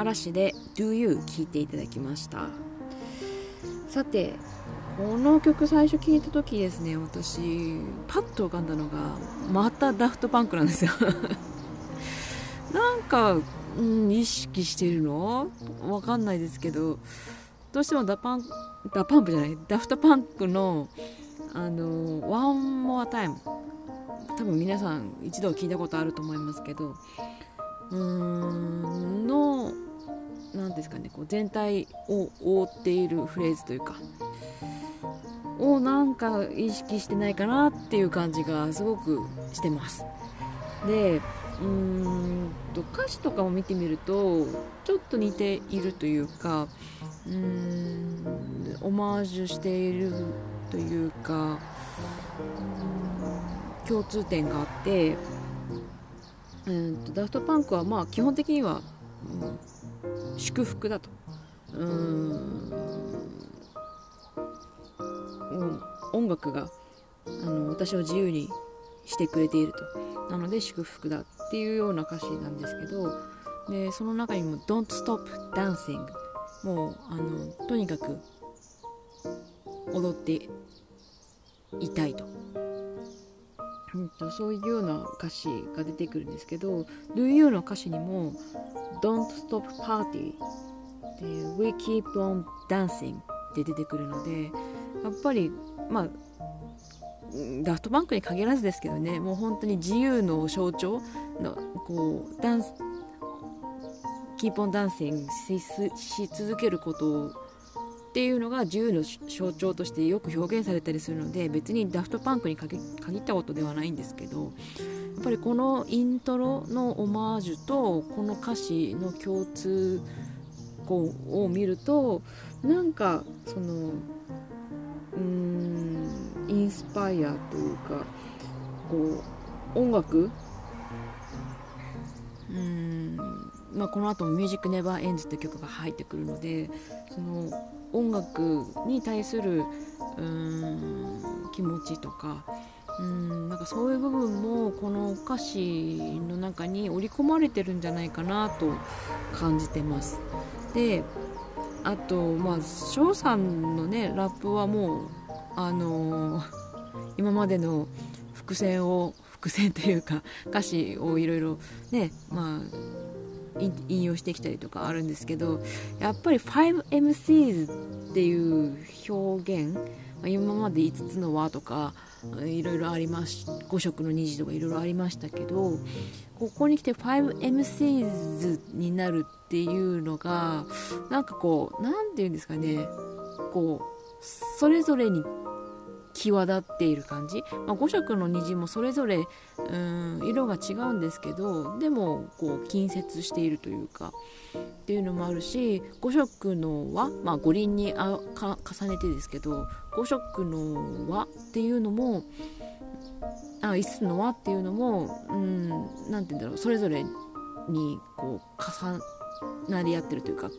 嵐で Do You 聴いていただきました。さてこの曲最初聴いた時ですね私パッと浮かんだのがまたダフトパンクなんですよ。なんか、うん、意識してるの？わかんないですけどどうしてもダパンダパンプじゃないダフトパンクのあの「One More Time」多分皆さん一度聞いたことあると思いますけどうーんの何ですかねこう全体を覆っているフレーズというかをなんか意識してないかなっていう感じがすごくしてます。でうーんと歌詞とかを見てみるとちょっと似ているというかうーんオマージュしているというか共通点があってうんとダフトパンクはまあ基本的には、うん、祝福だと。うん。音楽があの私を自由にしてくれていると。なので祝福だっていうような歌詞なんですけどでその中にも「Don't stop dancing」もうあのとにかく踊っていたいと。うんと、そういうような歌詞が出てくるんですけど「Do You」の歌詞にも「Don't stop party」で「We keep on dancing」って出てくるのでやっぱりまあダフトバンクに限らずですけどねもう本当に自由の象徴のこうダンスキーポンダンシングし続けることっていうのが自由の象徴としてよく表現されたりするので別にダフトパンクに限ったことではないんですけどやっぱりこのイントロのオマージュとこの歌詞の共通項を見るとなんかそのうーんインスパイアというかこう音楽うーんまあ、この後も「ミュージックネバーエンズって曲が入ってくるのでその音楽に対するうん気持ちとかうんなんかそういう部分もこの歌詞の中に織り込まれてるんじゃないかなと感じてます。であとまあ翔さんのねラップはもうあのー、今までの伏線を伏線というか歌詞をいろいろねまあ引用してきたりとかあるんですけどやっぱり 5MCs っていう表現今まで5つの輪とかいろいろあります5色の虹とかいろいろありましたけどここに来て 5MCs になるっていうのがなんかこう何て言うんですかねこうそれぞれに際立っている感じ、まあ、5色の虹もそれぞれうん色が違うんですけどでもこう近接しているというかっていうのもあるし5色の輪、まあ、五輪にあか重ねてですけど5色の輪っていうのもあ5つの輪っていうのも何て言うんだろうそれぞれにこう重なり合ってるというか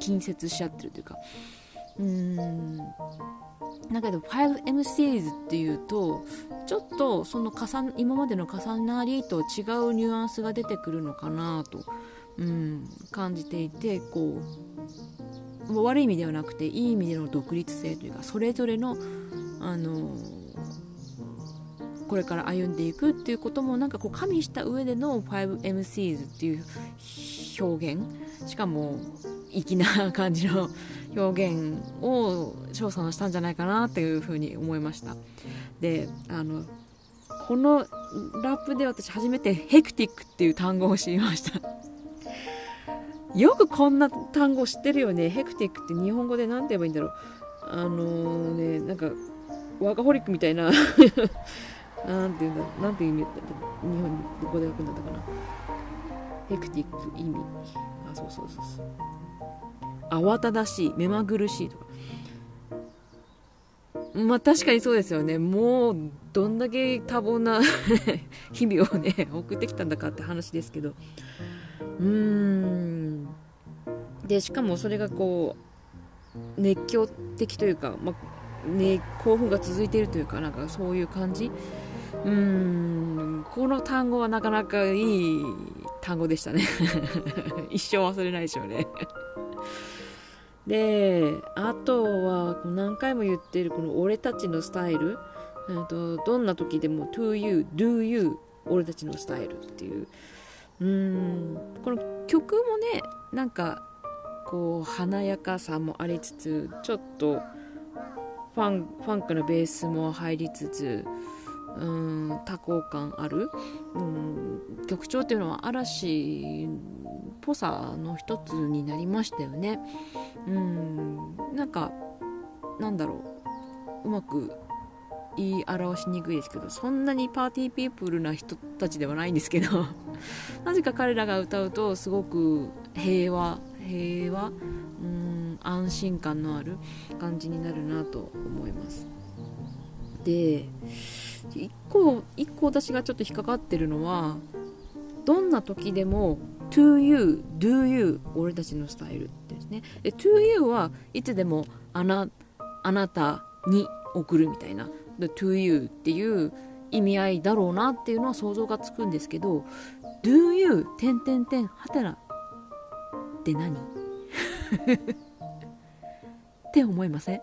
近接し合ってるというかうん。だけど 5MCs っていうとちょっとその重今までの重なりと違うニュアンスが出てくるのかなと、うん、感じていてこう悪い意味ではなくていい意味での独立性というかそれぞれのあのこれから歩んでいくっていうこともなんかこう加味した上での 5MCs っていう表現しかも粋な感じの表現を翔さんしたんじゃないかなっていうふうに思いました。であのこのラップで私初めてヘクティックっていう単語を知りました。よくこんな単語知ってるよね。ヘクティックって日本語で何て言えばいいんだろう。あのー、ねなんかワーカホリックみたいな。なんて言うんだなんていう意味日本どこで書くんだったかな。ヘクティック意味。あそうそうそうそう。慌ただしい目まぐるしいとか。まあ確かにそうですよね。もうどんだけ多忙な 日々をね送ってきたんだかって話ですけど。うーん。でしかもそれがこう熱狂的というか、まあね、興奮が続いているというかなんかそういう感じ。うーん。この単語はなかなかいい単語でしたね。一生忘れないでしょうね。であとは何回も言ってるこの俺たちのスタイル。とどんな時でも to you, do you 俺たちのスタイルっていう。うん。この曲もねなんかこう華やかさもありつつちょっとファンファンクのベースも入りつつうん多幸感ある、うん、曲調っていうのは嵐ぽさの一つになりましたよね。うん。なんかなんだろう。うまく言い表しにくいですけどそんなにパーティーピープルな人たちではないんですけど なぜか彼らが歌うとすごく平和平和うん安心感のある感じになるなと思います。で1個1個私がちょっと引っかかってるのはどんな時でも to you, do you 俺たちのスタイルですね。で to you はいつでもあなあなたに送るみたいな。the to you っていう意味合いだろうなっていうのは想像がつくんですけど do you 点点点はてなって何？って思いません？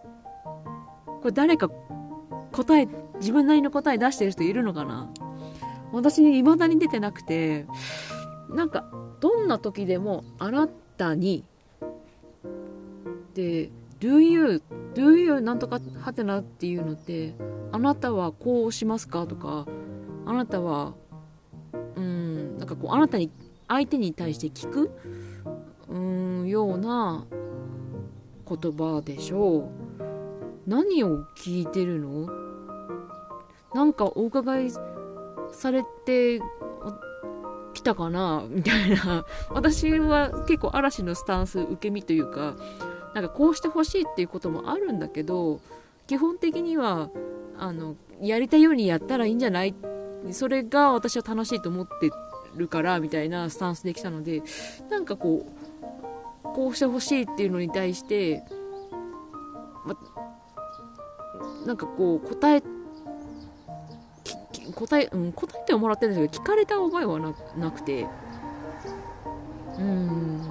これ誰か答え自分なりの答え出してる人いるのかな？私に未だに出てなくてなんかどんな時でもあなたにで do you do you なんとかはてなっていうのってあなたはこうしますかとかあなたはうんなんかこうあなたに相手に対して聞くうんような言葉でしょう。何を聞いてるの？なんかお伺いされてたかな？みたいな。私は結構嵐のスタンス受け身というかなんかこうしてほしいっていうこともあるんだけど基本的にはあのやりたいようにやったらいいんじゃない？それが私は楽しいと思ってるからみたいなスタンスできたのでなんかこうこうしてほしいっていうのに対して、ま、なんかこう答え答え、うん、答えてはもらってるんですけど聞かれた覚えはなくて。うん。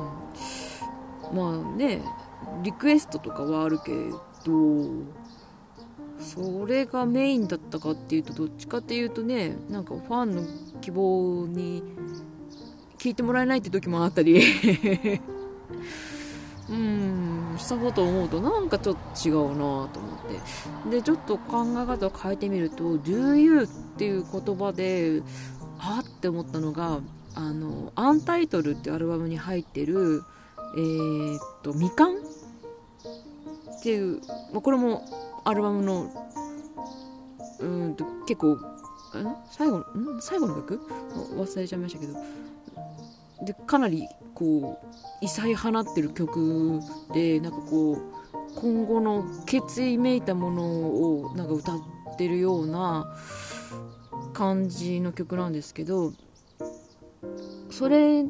まあねリクエストとかはあるけどそれがメインだったかっていうとどっちかっていうとねなんかファンの希望に聞いてもらえないって時もあったり。うん。したこと思うとなんかちょっと違うなと思って。でちょっと考え方を変えてみると「do you」っていう言葉であって思ったのがあの「アンタイトル」ってアルバムに入ってるえー、っと「みかん」っていう、まあ、これもアルバムのうんと結構最後ん？最後の曲？忘れちゃいましたけど。でかなりこう異彩放ってる曲でなんかこう今後の決意めいたものをなんか歌ってるような感じの曲なんですけどそれ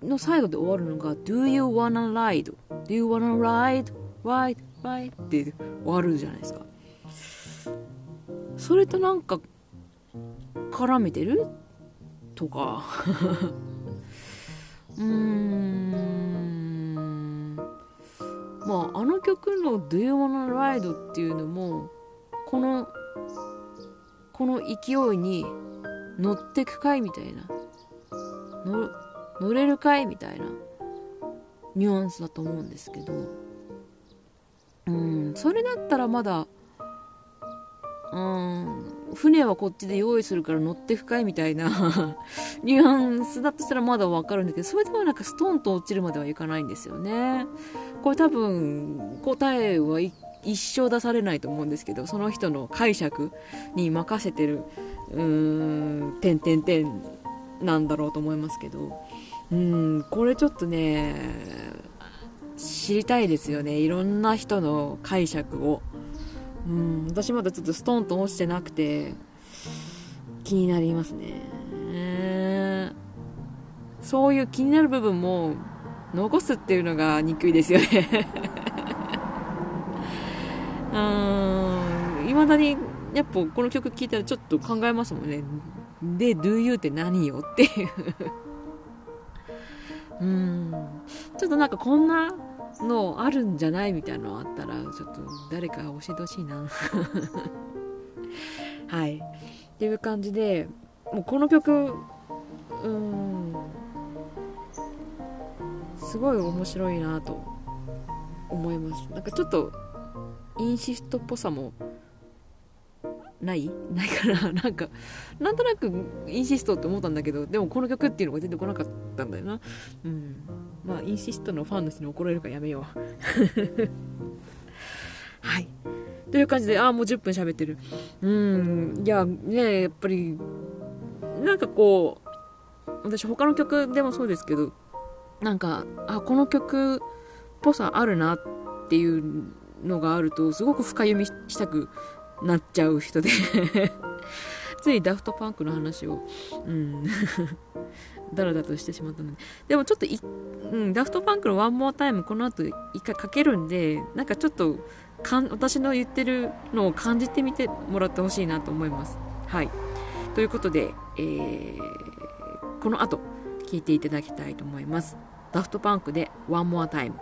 の最後で終わるのが「Do you wanna ride? Do you wanna ride? Ride? Ride?」って終わるじゃないですかそれとなんか絡めてる？とかうん。まああの曲の「Do You Wanna Ride」っていうのもこのこの勢いに乗ってくかいみたいな乗れるかいみたいなニュアンスだと思うんですけど。うん。それだったらまだうん。船はこっちで用意するから乗って深いみたいな。ニュアンスだとしたらまだわかるんだけどそれでもなんかストンと落ちるまではいかないんですよね。これ多分答えは一生出されないと思うんですけどその人の解釈に任せてるうーん点点点なんだろうと思いますけど。うんこれちょっとね知りたいですよね。いろんな人の解釈を。うん、私まだちょっとストンと落ちてなくて気になりますね。そういう気になる部分も残すっていうのが憎いですよね。うんいまだにやっぱこの曲聴いたらちょっと考えますもんね。で Do You って何よっていう。うんちょっとなんかこんなのあるんじゃないみたいなのあったらちょっと誰か教えてほしいな。はい。っていう感じでもうこの曲うんすごい面白いなと思います。なんかちょっとインシストっぽさもない？ないから なんかなんとなくインシストって思ったんだけどでもこの曲っていうのが出てこなかったんだよな。うん。まあインシストのファンの人に怒られるからやめよう。はい。という感じでああもう10分喋ってる。うん。いやねやっぱりなんかこう私他の曲でもそうですけどなんかあこの曲っぽさあるなっていうのがあるとすごく深読みしたくなっちゃう人でついダフトパンクの話を、うん、だらだとしてしまったので。でもちょっとい、うん、ダフトパンクのワンモアタイムこの後一回かけるんで、なんかちょっとかん私の言ってるのを感じてみてもらってほしいなと思います。はい。ということで、えー、この後聞いていただきたいと思います。ダフトパンクで One More Time